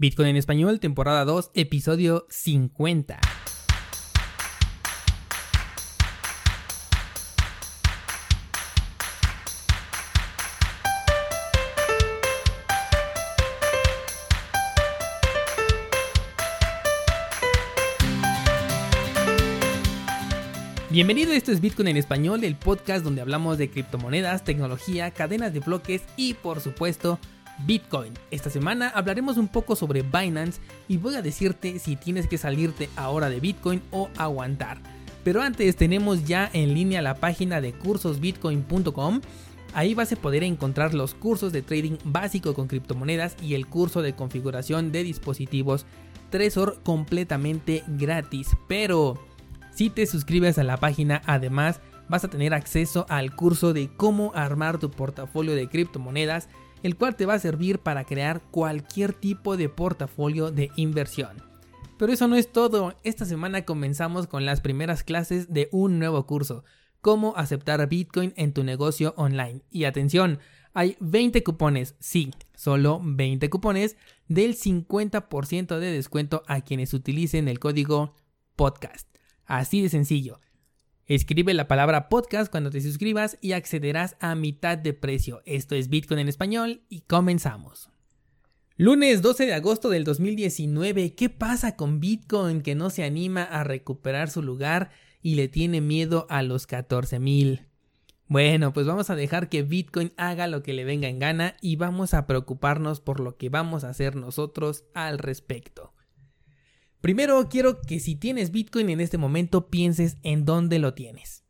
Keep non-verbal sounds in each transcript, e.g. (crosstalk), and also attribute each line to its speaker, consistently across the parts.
Speaker 1: Bitcoin en español, temporada 2, episodio 50. Bienvenido, esto es Bitcoin en español, el podcast donde hablamos de criptomonedas, tecnología, cadenas de bloques y por supuesto Bitcoin. Esta semana hablaremos un poco sobre Binance y voy a decirte si tienes que salirte ahora de Bitcoin o aguantar. Pero antes tenemos ya en línea la página de cursosbitcoin.com. Ahí vas a poder encontrar los cursos de trading básico con criptomonedas y el curso de configuración de dispositivos Trezor completamente gratis. Pero si te suscribes a la página, además vas a tener acceso al curso de cómo armar tu portafolio de criptomonedas el cual te va a servir para crear cualquier tipo de portafolio de inversión. Pero eso no es todo, esta semana comenzamos con las primeras clases de un nuevo curso, cómo aceptar Bitcoin en tu negocio online. Y atención, hay 20 cupones, sí, solo 20 cupones del 50% de descuento a quienes utilicen el código podcast. Así de sencillo. Escribe la palabra podcast cuando te suscribas y accederás a mitad de precio. Esto es Bitcoin en español y comenzamos. Lunes 12 de agosto del 2019, ¿qué pasa con Bitcoin que no se anima a recuperar su lugar y le tiene miedo a los 14.000? Bueno, pues vamos a dejar que Bitcoin haga lo que le venga en gana y vamos a preocuparnos por lo que vamos a hacer nosotros al respecto. Primero quiero que si tienes Bitcoin en este momento pienses en dónde lo tienes.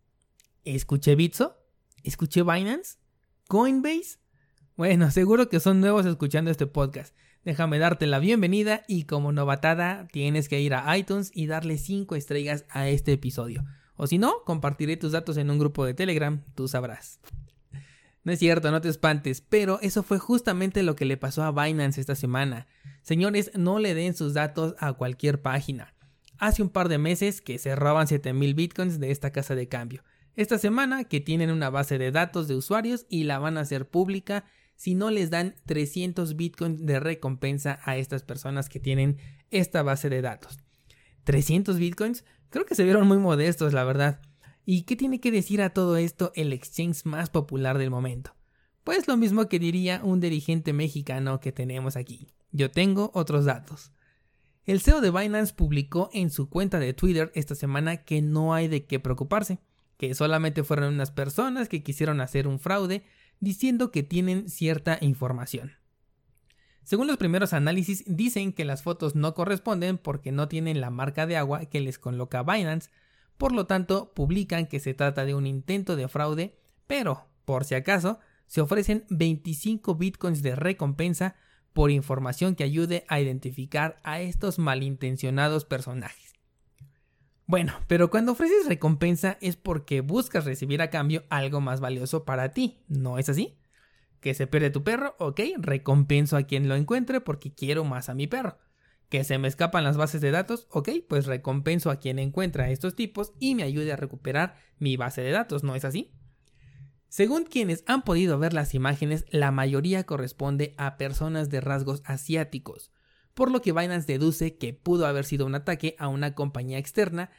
Speaker 1: ¿Escuché Bitso? ¿Escuché Binance? ¿Coinbase? Bueno, (laughs) seguro que son nuevos escuchando este podcast. Déjame darte la bienvenida y como novatada tienes que ir a iTunes y darle 5 estrellas a este episodio. O si no, compartiré tus datos en un grupo de Telegram, tú sabrás. No es cierto, no te espantes, pero eso fue justamente lo que le pasó a Binance esta semana. Señores, no le den sus datos a cualquier página. Hace un par de meses que se roban 7000 bitcoins de esta casa de cambio. Esta semana que tienen una base de datos de usuarios y la van a hacer pública si no les dan 300 bitcoins de recompensa a estas personas que tienen esta base de datos. 300 bitcoins? Creo que se vieron muy modestos, la verdad. ¿Y qué tiene que decir a todo esto el exchange más popular del momento? Pues lo mismo que diría un dirigente mexicano que tenemos aquí. Yo tengo otros datos. El CEO de Binance publicó en su cuenta de Twitter esta semana que no hay de qué preocuparse, que solamente fueron unas personas que quisieron hacer un fraude diciendo que tienen cierta información. Según los primeros análisis dicen que las fotos no corresponden porque no tienen la marca de agua que les coloca Binance, por lo tanto, publican que se trata de un intento de fraude, pero, por si acaso, se ofrecen 25 bitcoins de recompensa por información que ayude a identificar a estos malintencionados personajes. Bueno, pero cuando ofreces recompensa es porque buscas recibir a cambio algo más valioso para ti, ¿no es así? Que se pierde tu perro, ok, recompenso a quien lo encuentre porque quiero más a mi perro que se me escapan las bases de datos, ok, pues recompenso a quien encuentra a estos tipos y me ayude a recuperar mi base de datos, ¿no es así? Según quienes han podido ver las imágenes, la mayoría corresponde a personas de rasgos asiáticos, por lo que Binance deduce que pudo haber sido un ataque a una compañía externa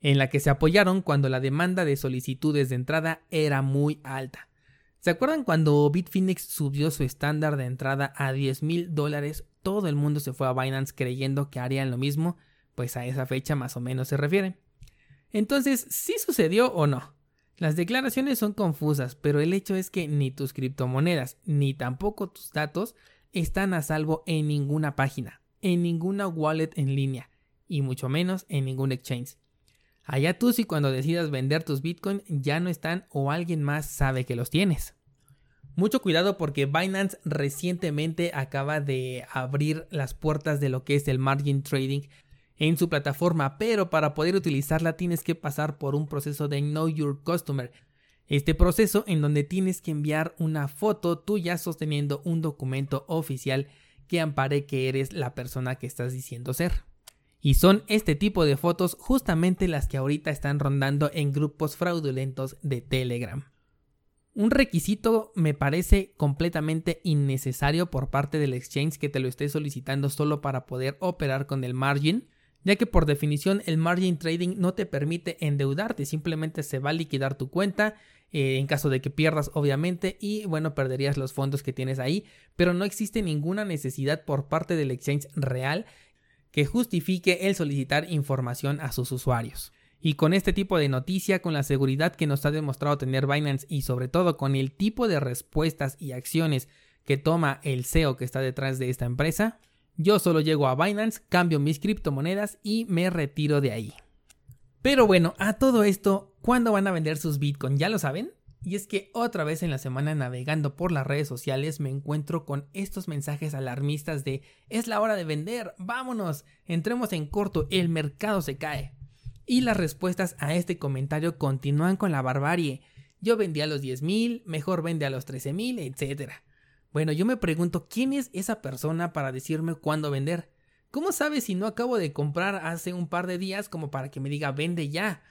Speaker 1: en la que se apoyaron cuando la demanda de solicitudes de entrada era muy alta. ¿Se acuerdan cuando Bitfinex subió su estándar de entrada a 10 mil dólares todo el mundo se fue a Binance creyendo que harían lo mismo, pues a esa fecha más o menos se refiere. Entonces, ¿sí sucedió o no? Las declaraciones son confusas, pero el hecho es que ni tus criptomonedas ni tampoco tus datos están a salvo en ninguna página, en ninguna wallet en línea, y mucho menos en ningún exchange. Allá tú si cuando decidas vender tus bitcoins ya no están o alguien más sabe que los tienes. Mucho cuidado porque Binance recientemente acaba de abrir las puertas de lo que es el margin trading en su plataforma, pero para poder utilizarla tienes que pasar por un proceso de Know Your Customer. Este proceso en donde tienes que enviar una foto tuya sosteniendo un documento oficial que ampare que eres la persona que estás diciendo ser. Y son este tipo de fotos justamente las que ahorita están rondando en grupos fraudulentos de Telegram. Un requisito me parece completamente innecesario por parte del exchange que te lo esté solicitando solo para poder operar con el margin, ya que por definición el margin trading no te permite endeudarte, simplemente se va a liquidar tu cuenta eh, en caso de que pierdas obviamente y bueno perderías los fondos que tienes ahí, pero no existe ninguna necesidad por parte del exchange real que justifique el solicitar información a sus usuarios. Y con este tipo de noticia, con la seguridad que nos ha demostrado tener Binance y sobre todo con el tipo de respuestas y acciones que toma el CEO que está detrás de esta empresa, yo solo llego a Binance, cambio mis criptomonedas y me retiro de ahí. Pero bueno, a todo esto, ¿cuándo van a vender sus Bitcoin? ¿Ya lo saben? Y es que otra vez en la semana navegando por las redes sociales me encuentro con estos mensajes alarmistas de es la hora de vender, vámonos, entremos en corto, el mercado se cae. Y las respuestas a este comentario continúan con la barbarie. Yo vendí a los 10.000, mejor vende a los 13.000, etc. Bueno, yo me pregunto, ¿quién es esa persona para decirme cuándo vender? ¿Cómo sabe si no acabo de comprar hace un par de días como para que me diga vende ya?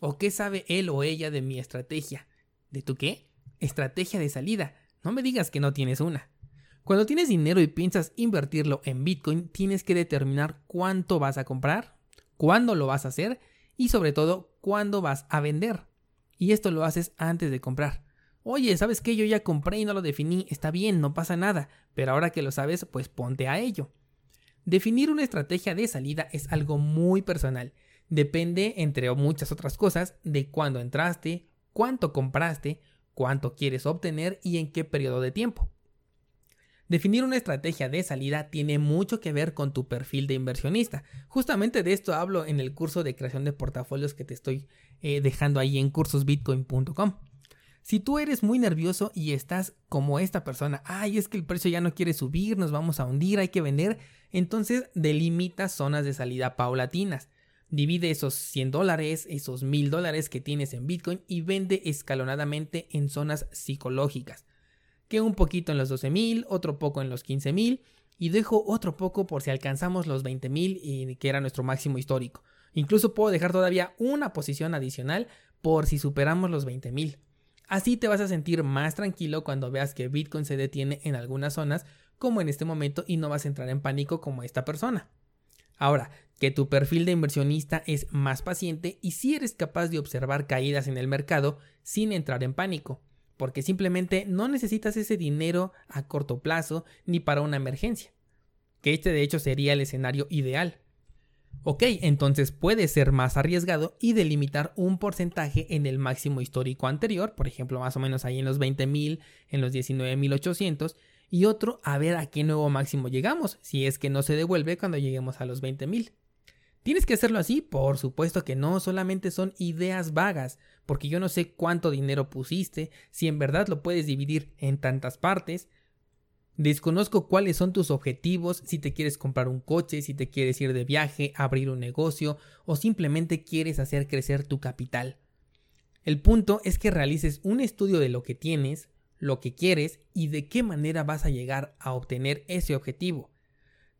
Speaker 1: ¿O qué sabe él o ella de mi estrategia? ¿De tu qué? Estrategia de salida. No me digas que no tienes una. Cuando tienes dinero y piensas invertirlo en Bitcoin, tienes que determinar cuánto vas a comprar, cuándo lo vas a hacer y sobre todo cuándo vas a vender. Y esto lo haces antes de comprar. Oye, ¿sabes qué? Yo ya compré y no lo definí, está bien, no pasa nada, pero ahora que lo sabes, pues ponte a ello. Definir una estrategia de salida es algo muy personal. Depende, entre muchas otras cosas, de cuándo entraste, cuánto compraste, cuánto quieres obtener y en qué periodo de tiempo. Definir una estrategia de salida tiene mucho que ver con tu perfil de inversionista. Justamente de esto hablo en el curso de creación de portafolios que te estoy eh, dejando ahí en cursosbitcoin.com. Si tú eres muy nervioso y estás como esta persona, ay, es que el precio ya no quiere subir, nos vamos a hundir, hay que vender, entonces delimita zonas de salida paulatinas. Divide esos 100 dólares, esos 1000 dólares que tienes en Bitcoin y vende escalonadamente en zonas psicológicas que un poquito en los 12.000, otro poco en los 15.000 y dejo otro poco por si alcanzamos los 20.000 y que era nuestro máximo histórico. Incluso puedo dejar todavía una posición adicional por si superamos los 20.000. Así te vas a sentir más tranquilo cuando veas que Bitcoin se detiene en algunas zonas como en este momento y no vas a entrar en pánico como esta persona. Ahora, que tu perfil de inversionista es más paciente y si eres capaz de observar caídas en el mercado sin entrar en pánico porque simplemente no necesitas ese dinero a corto plazo ni para una emergencia, que este de hecho sería el escenario ideal. Ok, entonces puede ser más arriesgado y delimitar un porcentaje en el máximo histórico anterior, por ejemplo, más o menos ahí en los 20.000, en los 19.800, y otro a ver a qué nuevo máximo llegamos, si es que no se devuelve cuando lleguemos a los 20.000. ¿Tienes que hacerlo así? Por supuesto que no, solamente son ideas vagas, porque yo no sé cuánto dinero pusiste, si en verdad lo puedes dividir en tantas partes. Desconozco cuáles son tus objetivos, si te quieres comprar un coche, si te quieres ir de viaje, abrir un negocio o simplemente quieres hacer crecer tu capital. El punto es que realices un estudio de lo que tienes, lo que quieres y de qué manera vas a llegar a obtener ese objetivo.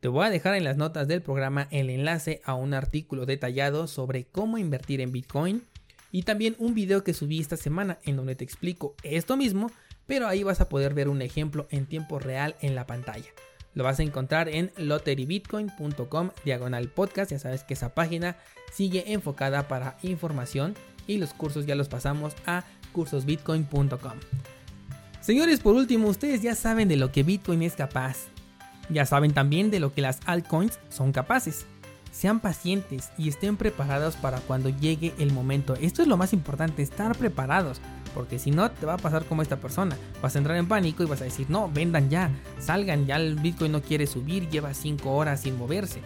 Speaker 1: Te voy a dejar en las notas del programa el enlace a un artículo detallado sobre cómo invertir en Bitcoin y también un video que subí esta semana en donde te explico esto mismo, pero ahí vas a poder ver un ejemplo en tiempo real en la pantalla. Lo vas a encontrar en lotterybitcoin.com diagonal podcast. Ya sabes que esa página sigue enfocada para información y los cursos ya los pasamos a cursosbitcoin.com. Señores, por último, ustedes ya saben de lo que Bitcoin es capaz. Ya saben también de lo que las altcoins son capaces. Sean pacientes y estén preparados para cuando llegue el momento. Esto es lo más importante, estar preparados. Porque si no, te va a pasar como esta persona. Vas a entrar en pánico y vas a decir, no, vendan ya, salgan, ya el Bitcoin no quiere subir, lleva 5 horas sin moverse.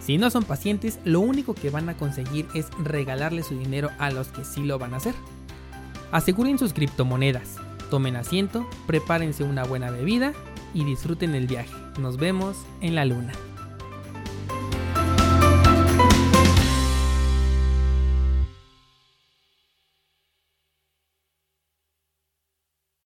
Speaker 1: Si no son pacientes, lo único que van a conseguir es regalarle su dinero a los que sí lo van a hacer. Aseguren sus criptomonedas, tomen asiento, prepárense una buena bebida y disfruten el viaje. Nos vemos en la luna.